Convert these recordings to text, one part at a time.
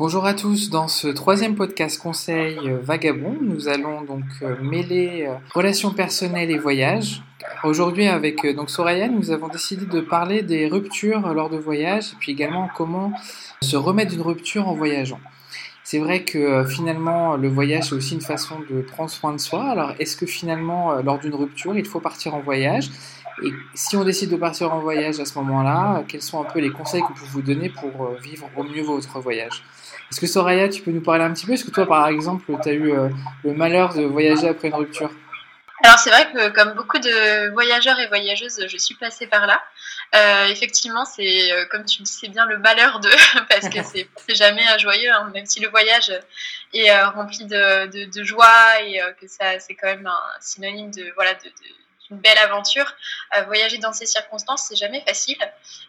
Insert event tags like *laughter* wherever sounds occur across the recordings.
Bonjour à tous, dans ce troisième podcast conseil euh, vagabond, nous allons donc euh, mêler euh, relations personnelles et voyages. Aujourd'hui avec donc Soraya, nous avons décidé de parler des ruptures lors de voyages et puis également comment se remettre d'une rupture en voyageant. C'est vrai que finalement le voyage c'est aussi une façon de prendre soin de soi. Alors est-ce que finalement lors d'une rupture il faut partir en voyage? Et si on décide de partir en voyage à ce moment-là, quels sont un peu les conseils que vous vous donner pour vivre au mieux votre voyage? Est-ce que Soraya, tu peux nous parler un petit peu? Est-ce que toi, par exemple, tu as eu euh, le malheur de voyager après une rupture? Alors c'est vrai que comme beaucoup de voyageurs et voyageuses, je suis passée par là. Euh, effectivement, c'est euh, comme tu le sais bien le malheur de *laughs* parce que c'est jamais joyeux, hein, même si le voyage est rempli de, de, joie et que ça c'est quand même un synonyme de voilà de une belle aventure. voyager dans ces circonstances, c'est jamais facile.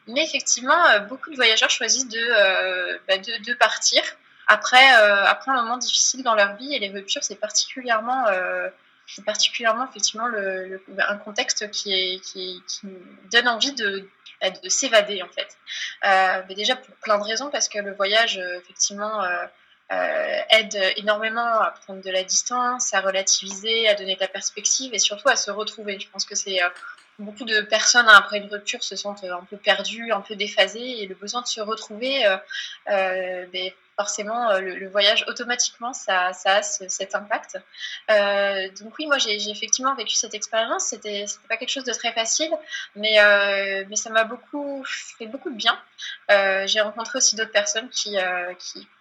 Mais effectivement, euh, beaucoup de voyageurs choisissent de, euh, bah, de, partir après, euh, après un moment difficile dans leur vie. Et les ruptures, c'est particulièrement, particulièrement effectivement le, un contexte qui, donne envie de, bah, de s'évader en fait. mais déjà pour plein de raisons, parce que le voyage, effectivement, euh, aide énormément à prendre de la distance, à relativiser, à donner de la perspective et surtout à se retrouver. Je pense que c'est euh, beaucoup de personnes après une rupture se sentent un peu perdues, un peu déphasées et le besoin de se retrouver euh, euh ben, forcément, euh, le, voyage, automatiquement, ça, a cet impact. Euh, donc oui, moi, j'ai effectivement vécu cette expérience. C'était pas quelque chose de très facile, mais, euh, ça m'a beaucoup fait beaucoup de bien. j'ai rencontré aussi d'autres personnes qui,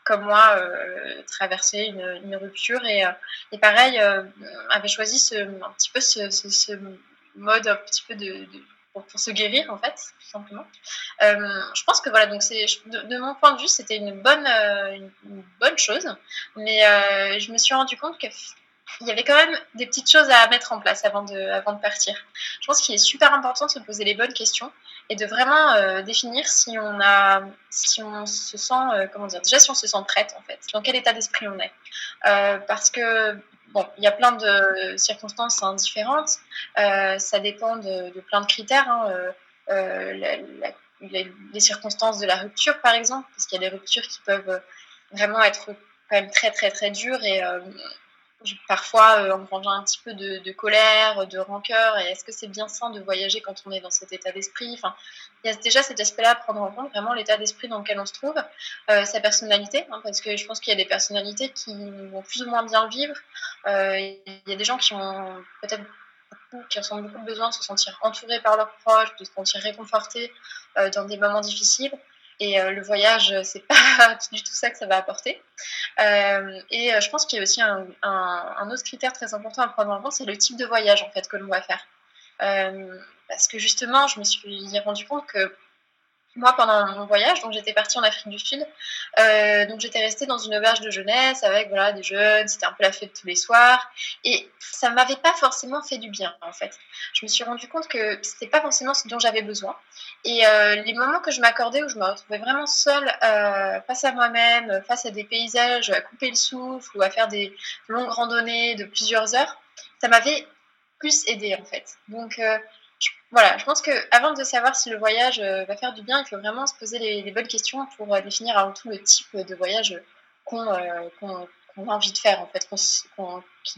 comme moi, traversaient une, rupture et, et pareil, avaient choisi ce, un petit peu ce, ce, mode un petit peu de pour, se guérir en fait, tout simplement. Euh, je pense que voilà, donc c'est de, mon point de vue, c'était une bonne, euh, une, bonne chose, mais euh, je me suis rendu compte qu'il y avait quand même des petites choses à mettre en place avant de, avant de partir. Je pense qu'il est super important de se poser les bonnes questions et de vraiment définir si on a, si on se sent, comment dire, déjà si on se sent prête en fait, dans quel état d'esprit on est, parce que Bon, il y a plein de circonstances hein, différentes. Euh, ça dépend de, plein de critères. Hein. Euh, euh, les circonstances de la rupture, par exemple, parce qu'il y a des ruptures qui peuvent vraiment être quand même très très très dures et parfois euh, engrangeant un petit peu de, colère, de rancœur, et est-ce que c'est bien sain de voyager quand on est dans cet état d'esprit? Enfin, il y a déjà cet aspect-là à prendre en compte, vraiment l'état d'esprit dans lequel on se trouve, euh, sa personnalité, hein, parce que je pense qu'il y a des personnalités qui vont plus ou moins bien vivre. Euh, il y a des gens qui ont peut-être qui ressentent beaucoup besoin de se sentir entourés par leurs proches, de se sentir réconfortés euh, dans des moments difficiles. Et euh, le voyage, c'est pas *laughs* du tout ça que ça va apporter. Euh, et euh, je pense qu'il y a aussi un, un, autre critère très important à prendre en compte, c'est le type de voyage en fait que l'on va faire. parce que justement, je me suis rendu compte que moi pendant mon voyage, donc j'étais partie en Afrique du Sud, euh, donc j'étais restée dans une auberge de jeunesse avec voilà des jeunes, c'était un peu la fête tous les soirs, et ça m'avait pas forcément fait du bien en fait. Je me suis rendu compte que c'était pas forcément ce dont j'avais besoin, et euh, les moments que je m'accordais où je me retrouvais vraiment seule euh, face à moi-même, face à des paysages, à couper le souffle ou à faire des longues randonnées de plusieurs heures, ça m'avait plus aidé en fait. Donc voilà, je pense que avant de savoir si le voyage euh, va faire du bien, il faut vraiment se poser les, bonnes questions pour euh, définir avant tout le type de voyage qu'on euh, a envie de faire, en fait,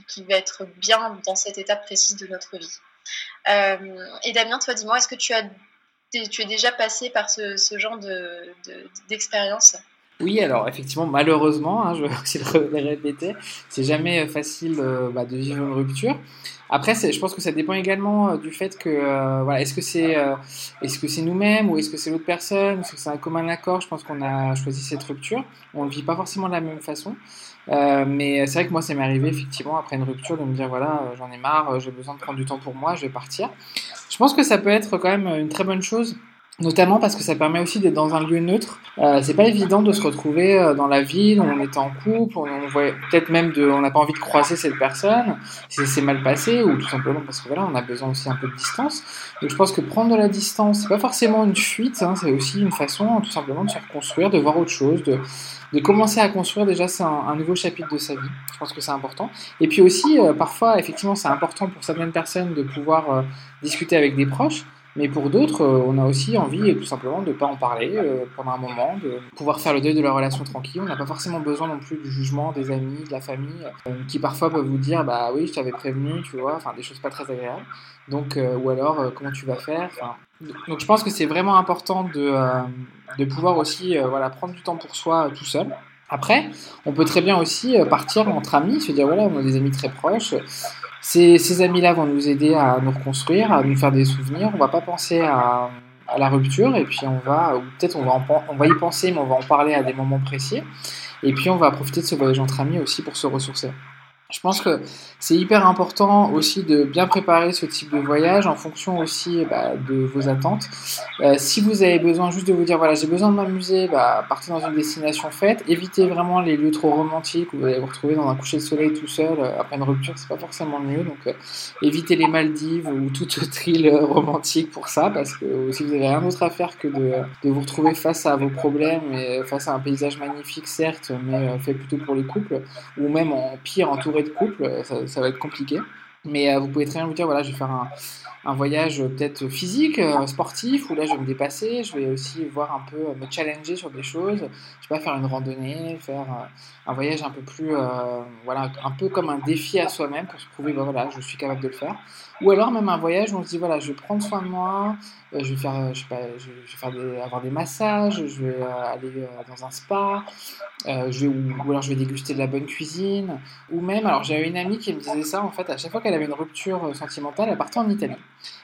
qui, va être bien dans cette étape précise de notre vie. et Damien, toi, dis-moi, est-ce que tu as tu es déjà passé par ce, genre d'expérience? Oui, alors effectivement, malheureusement, hein, je *laughs* vais aussi le répéter, c'est jamais facile bah, de vivre une rupture. Après, je pense que ça dépend également euh, du fait que, euh, voilà, est-ce que c'est euh, est-ce que c'est nous-mêmes ou est-ce que c'est l'autre personne Est-ce que c'est un commun accord Je pense qu'on a choisi cette rupture. On ne vit pas forcément de la même façon. mais c'est vrai que moi, ça m'est arrivé effectivement après une rupture de me dire voilà, j'en ai marre, j'ai besoin de prendre du temps pour moi, je vais partir. Je pense que ça peut être quand même une très bonne chose Notamment parce que ça permet aussi d'être dans un lieu neutre. Euh, c'est pas évident de se retrouver euh, dans la ville, on est en couple, on voit peut-être même de, on n'a pas envie de croiser cette personne, si c'est mal passé ou tout simplement parce que voilà, on a besoin aussi un peu de distance. Donc je pense que prendre de la distance, c'est pas forcément une fuite, hein, c'est aussi une façon tout simplement de se reconstruire, de voir autre chose, de, de commencer à construire déjà c'est un, nouveau chapitre de sa vie. Je pense que c'est important. Et puis aussi, euh, parfois, effectivement, c'est important pour certaines personnes de pouvoir euh, discuter avec des proches Mais pour d'autres, on a aussi envie tout simplement de ne pas en parler pendant un moment, de pouvoir faire le deuil de la relation tranquille. On n'a pas forcément besoin non plus du jugement des amis, de la famille, qui parfois peuvent vous dire bah oui, je t'avais prévenu, tu vois, enfin des choses pas très agréables. Donc, ou alors comment tu vas faire. donc je pense que c'est vraiment important de, de pouvoir aussi voilà, prendre du temps pour soi tout seul. Après, on peut très bien aussi euh, partir entre amis, se dire voilà, on a des amis très proches. Ces, amis-là vont nous aider à nous reconstruire, à nous faire des souvenirs. On va pas penser à, la rupture et puis on va, ou peut-être on va, on va y penser, mais on va en parler à des moments précis. Et puis on va profiter de ce voyage entre amis aussi pour se ressourcer. Je pense que c'est hyper important aussi de bien préparer ce type de voyage en fonction aussi bah, de vos attentes. Euh, si vous avez besoin juste de vous dire voilà j'ai besoin de m'amuser, bah, partez dans une destination faite. Évitez vraiment les lieux trop romantiques où vous allez vous retrouver dans un coucher de soleil tout seul euh, après une rupture, c'est pas forcément mieux. Donc euh, évitez les Maldives ou toute autre *laughs* île romantique pour ça parce que si vous n'avez rien d'autre à faire que de, vous retrouver face à vos problèmes et face à un paysage magnifique certes, mais fait plutôt pour les couples ou même en pire entouré de couple, ça, ça va être compliqué. Mais euh, vous pouvez très bien vous dire, voilà, je vais faire un, voyage euh, peut-être physique, euh, sportif, où là je vais me dépasser, je vais aussi voir un peu, me challenger sur des choses. Je vais pas faire une randonnée, faire un voyage un peu plus, voilà, un peu comme un défi à soi-même pour se prouver, bah, voilà, je suis capable de le faire. Ou alors même un voyage où on se dit, voilà, je vais prendre soin de moi, je vais faire, je sais pas, je vais faire des, avoir des massages, je vais aller dans un spa, je vais, ou, alors je vais déguster de la bonne cuisine, ou même, alors j'avais une amie qui me disait ça, en fait, à chaque fois qu'elle avait une rupture sentimentale, elle partait en Italie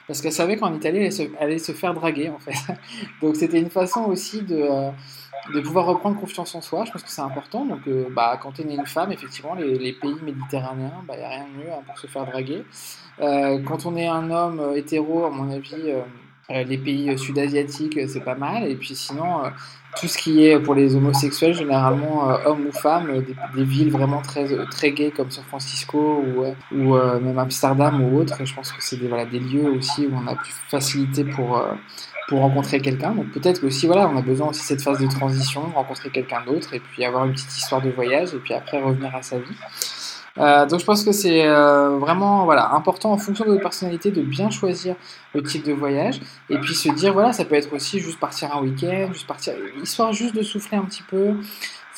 parce qu'elle savait qu'en Italie, elle allait, se, faire draguer, en fait. *laughs* Donc c'était une façon aussi de, euh, de pouvoir reprendre confiance en soi. Je pense que c'est important. Donc euh, bah, quand on est une femme, effectivement, les, pays méditerranéens, il bah, n'y a rien de mieux hein, pour se faire draguer. Euh, quand on est un homme hétéro, à mon avis, les pays sud-asiatiques, c'est pas mal. Et puis sinon, tout ce qui est pour les homosexuels, généralement euh, hommes ou femmes, euh, des, villes vraiment très, euh, très gays comme San Francisco ou, même Amsterdam ou autre, je pense que c'est des lieux aussi où on a plus facilité pour, pour rencontrer quelqu'un. Donc peut-être aussi voilà, on a besoin aussi de cette phase de transition, rencontrer quelqu'un d'autre et puis avoir une petite histoire de voyage et puis après revenir à sa vie. Euh, donc je pense que c'est euh, vraiment voilà, important en fonction de votre personnalité de bien choisir le type de voyage et puis se dire voilà ça peut être aussi juste partir un week-end, juste partir histoire juste de souffler un petit peu.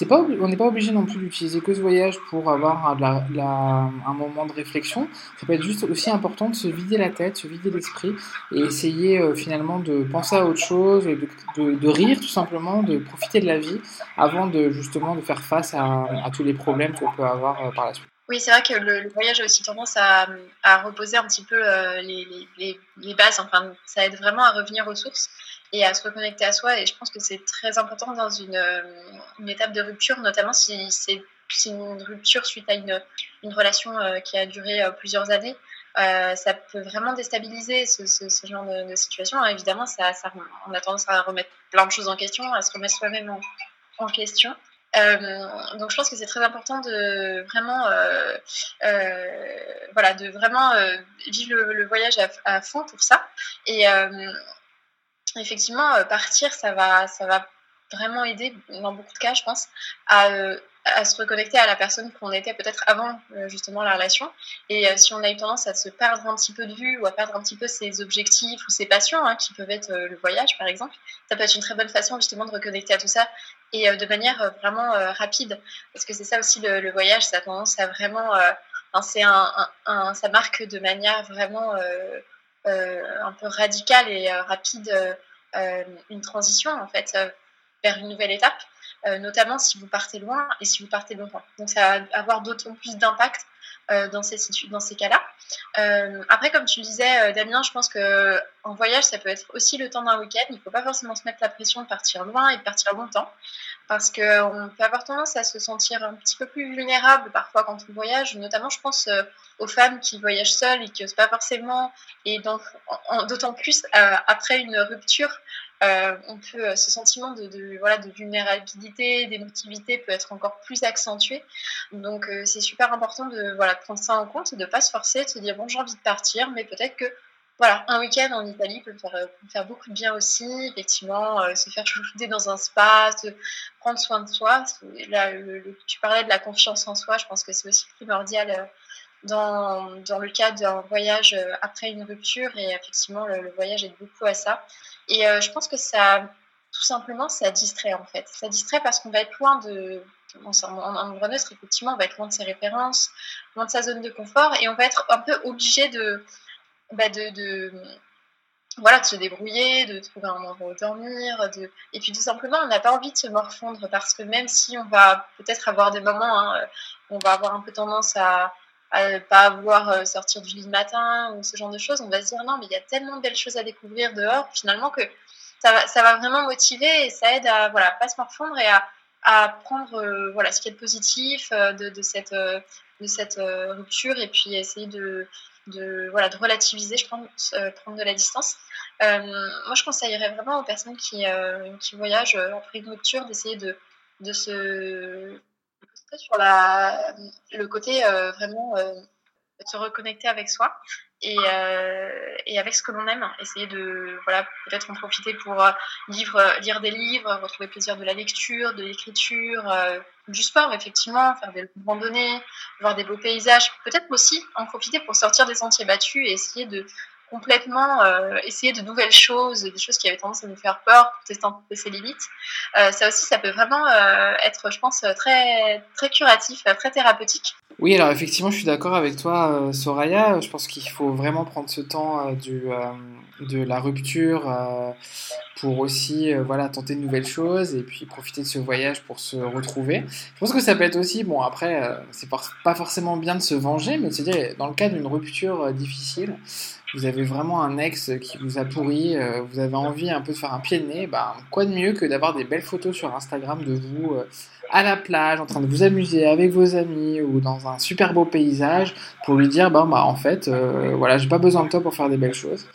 C'est pas on n'est pas obligé non plus d'utiliser que ce voyage pour avoir un moment de réflexion. Ça peut être juste aussi important de se vider la tête, se vider l'esprit et essayer euh, finalement de penser à autre chose, de, de, rire tout simplement, de profiter de la vie avant de justement de faire face à, tous les problèmes qu'on peut avoir par la suite. Oui, c'est vrai que le, voyage a aussi tendance à, reposer un petit peu euh, les, bases. Enfin, ça aide vraiment à revenir aux sources et à se reconnecter à soi. Et je pense que c'est très important dans une, étape de rupture, notamment si c'est une rupture suite à une, relation euh, qui a duré euh, plusieurs années. ça peut vraiment déstabiliser ce, genre de, situation. évidemment, ça, on a tendance à remettre plein de choses en question, à se remettre soi-même en question. Euh, donc je pense que c'est très important de vraiment, euh, euh, voilà, de vraiment vivre le, voyage à, fond pour ça. Et effectivement, partir, ça va, ça va vraiment aider dans beaucoup de cas, je pense, à à se reconnecter à la personne qu'on était peut-être avant euh, justement la relation. Et euh, si on a eu tendance à se perdre un petit peu de vue ou à perdre un petit peu ses objectifs ou ses passions, hein, qui peuvent être euh, le voyage par exemple, ça peut être une très bonne façon justement de reconnecter à tout ça et de manière vraiment rapide. Parce que c'est ça aussi le, voyage, ça a tendance à vraiment... un, ça marque de manière vraiment un peu radicale et rapide une transition en fait vers une nouvelle étape. Euh, notamment si vous partez loin et si vous partez longtemps. Donc ça va avoir d'autant plus d'impact euh, dans ces, dans ces cas-là. Euh, après, comme tu le disais, Damien, je pense que en voyage, ça peut être aussi le temps d'un week-end. Il ne faut pas forcément se mettre la pression de partir loin et de partir longtemps, parce qu'on peut avoir tendance à se sentir un petit peu plus vulnérable parfois quand on voyage. Notamment, je pense aux femmes qui voyagent seules et qui n'osent pas forcément, et d'autant plus après une rupture, euh, on peut, euh, ce sentiment de, voilà, de vulnérabilité, d'émotivité peut être encore plus accentué. Donc euh, c'est super important de voilà, prendre ça en compte, de ne pas se forcer, de se dire bon j'ai envie de partir, mais peut-être que voilà, un week-end en Italie peut faire, faire beaucoup de bien aussi. Effectivement, se faire chouchouter dans un spa, prendre soin de soi. Là, tu parlais de la confiance en soi, je pense que c'est aussi primordial dans, dans le cas d'un voyage après une rupture et effectivement le, voyage aide beaucoup à ça. Et je pense que ça, tout simplement, ça distrait en fait. Ça distrait parce qu'on va être loin de, en, en, effectivement, on va être loin de ses références, loin de sa zone de confort et on va être un peu obligé de, bah de, voilà, de se débrouiller, de trouver un endroit où dormir, de... et puis tout simplement, on n'a pas envie de se morfondre parce que même si on va peut-être avoir des moments hein, où on va avoir un peu tendance à, à pas vouloir euh, sortir du lit le matin ou ce genre de choses, on va se dire non, mais il y a tellement de belles choses à découvrir dehors finalement que ça va, ça va vraiment motiver et ça aide à voilà pas se morfondre et à, à prendre euh, voilà ce qui est positif euh, de, de, cette de cette rupture et puis essayer de de, voilà, de relativiser, je pense, euh, prendre de la distance. Euh, moi, je conseillerais vraiment aux personnes qui, euh, qui voyagent une rupture d'essayer de, de se sur la, le côté vraiment se reconnecter avec soi et, euh, et avec ce que l'on aime. Essayer de, voilà, peut-être en profiter pour euh, lire des livres, retrouver plaisir de la lecture, de l'écriture, euh, du sport, effectivement, faire des randonnées, voir des beaux paysages. Peut-être aussi en profiter pour sortir des sentiers battus et essayer de complètement euh, essayer de nouvelles choses, des choses qui avaient tendance à nous faire peur, pour tester un peu ses limites. Euh, ça aussi, ça peut vraiment euh, être, je pense, très, très curatif, très thérapeutique. Oui, alors effectivement, je suis d'accord avec toi, Soraya. Je pense qu'il faut vraiment prendre ce temps du, de la rupture pour aussi voilà, tenter de nouvelles choses et puis profiter de ce voyage pour se retrouver. Je pense que ça peut être aussi, bon après, c'est pas forcément bien de se venger, mais cest dire dans le cas d'une rupture difficile, vous avez vraiment un ex qui vous a pourri, euh, vous avez envie un peu de faire un pied de nez, bah, quoi de mieux que d'avoir des belles photos sur Instagram de vous euh, à la plage, en train de vous amuser avec vos amis ou dans un super beau paysage pour lui dire, bah, bah en fait, euh, voilà, j'ai pas besoin de toi pour faire des belles choses.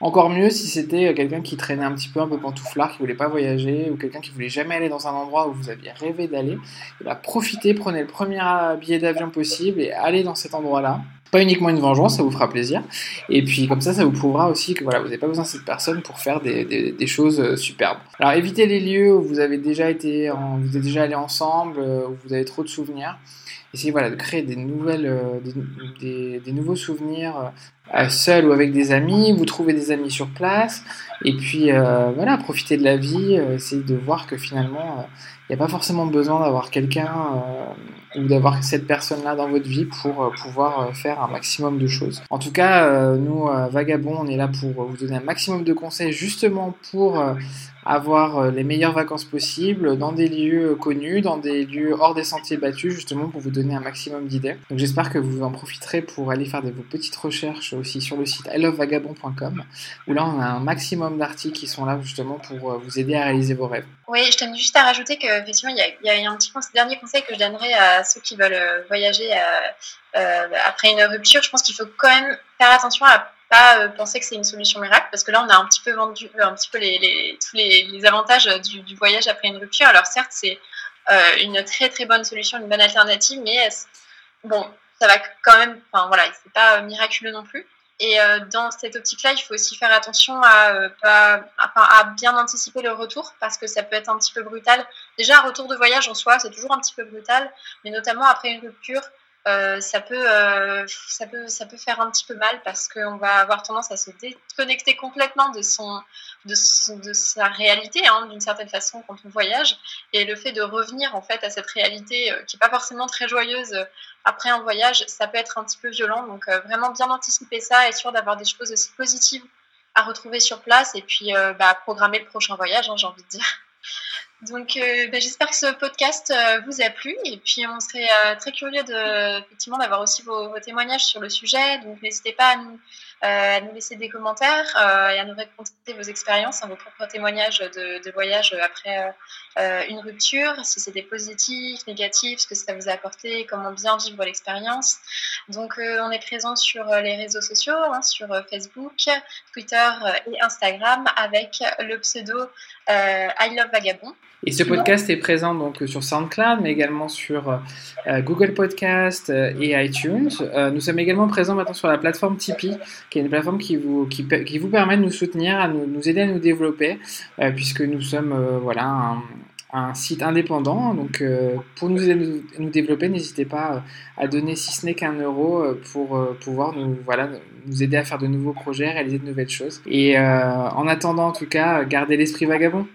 Encore mieux si c'était quelqu'un qui traînait un petit peu un peu pantouflard, qui voulait pas voyager, ou quelqu'un qui voulait jamais aller dans un endroit où vous aviez rêvé d'aller. Bah, profitez, prenez le premier billet d'avion possible et allez dans cet endroit-là pas uniquement une vengeance, ça vous fera plaisir. Et puis comme ça, ça vous prouvera aussi que voilà, vous n'avez pas besoin de cette personne pour faire des, des, choses euh, superbes. Alors évitez les lieux où vous avez déjà été, vous êtes déjà allé ensemble, euh, où vous avez trop de souvenirs. Essayez voilà, de créer des, nouvelles, euh, des, des, nouveaux souvenirs seul ou avec des amis. Vous trouvez des amis sur place. Et puis voilà, profitez de la vie. essayez de voir que finalement, il n'y a pas forcément besoin d'avoir quelqu'un ou d'avoir cette personne-là dans votre vie pour euh, pouvoir euh, faire un maximum de choses. En tout cas, euh, nous, Vagabond, on est là pour vous donner un maximum de conseils justement pour avoir les meilleures vacances possibles dans des lieux connus, dans des lieux hors des sentiers battus, justement pour vous donner un maximum d'idées. Donc j'espère que vous en profiterez pour aller faire vos petites recherches aussi sur le site ilovevagabond.com où là on a un maximum d'articles qui sont là justement pour vous aider à réaliser vos rêves. Oui, je tenais juste à rajouter qu'effectivement il y, a, un petit dernier conseil que je donnerais à ceux qui veulent euh, voyager euh, euh, après une rupture, je pense qu'il faut quand même faire attention à pas penser que c'est une solution miracle parce que là on a un petit peu vendu un petit peu les, tous les, avantages du, voyage après une rupture. Alors certes c'est une très très bonne solution, une bonne alternative, mais bon ça va quand même, enfin voilà, c'est pas miraculeux non plus. Et dans cette optique-là, il faut aussi faire attention à, pas, à, bien anticiper le retour parce que ça peut être un petit peu brutal. Déjà, un retour de voyage en soi, c'est toujours un petit peu brutal, mais notamment après une rupture, euh, ça, peut, euh, ça, peut, ça peut faire un petit peu mal parce qu'on va avoir tendance à se déconnecter complètement de, son, de, sa réalité, hein, d'une certaine façon, quand on voyage. Et le fait de revenir en fait à cette réalité euh, qui n'est pas forcément très joyeuse après un voyage, ça peut être un petit peu violent. Donc vraiment bien anticiper ça, et sûr d'avoir des choses aussi positives à retrouver sur place et puis bah, programmer le prochain voyage, hein, j'ai envie de dire. Donc, euh, ben, j'espère que ce podcast euh, vous a plu et puis on serait euh, très curieux d'avoir aussi vos, vos, témoignages sur le sujet. Donc, n'hésitez pas à nous, à nous, laisser des commentaires et à nous raconter vos expériences, hein, vos propres témoignages de, voyage après une rupture, si c'était positif, négatif, ce que ça vous a apporté, comment bien vivre l'expérience. Donc, on est présent sur les réseaux sociaux, hein, sur Facebook, Twitter et Instagram avec le pseudo I Love Vagabond. Et ce podcast est présent donc sur SoundCloud, mais également sur euh, Google Podcast euh, et iTunes. Euh, nous sommes également présents maintenant sur la plateforme Tipeee, qui est une plateforme qui vous, qui, vous permet de nous soutenir, à nous, nous aider à nous développer, puisque nous sommes voilà, un, site indépendant. Donc, pour nous aider nous développer, n'hésitez pas à donner, si ce n'est qu'un euro, pour pouvoir nous, voilà, nous aider à faire de nouveaux projets, réaliser de nouvelles choses. Et en attendant, en tout cas, gardez l'esprit vagabond.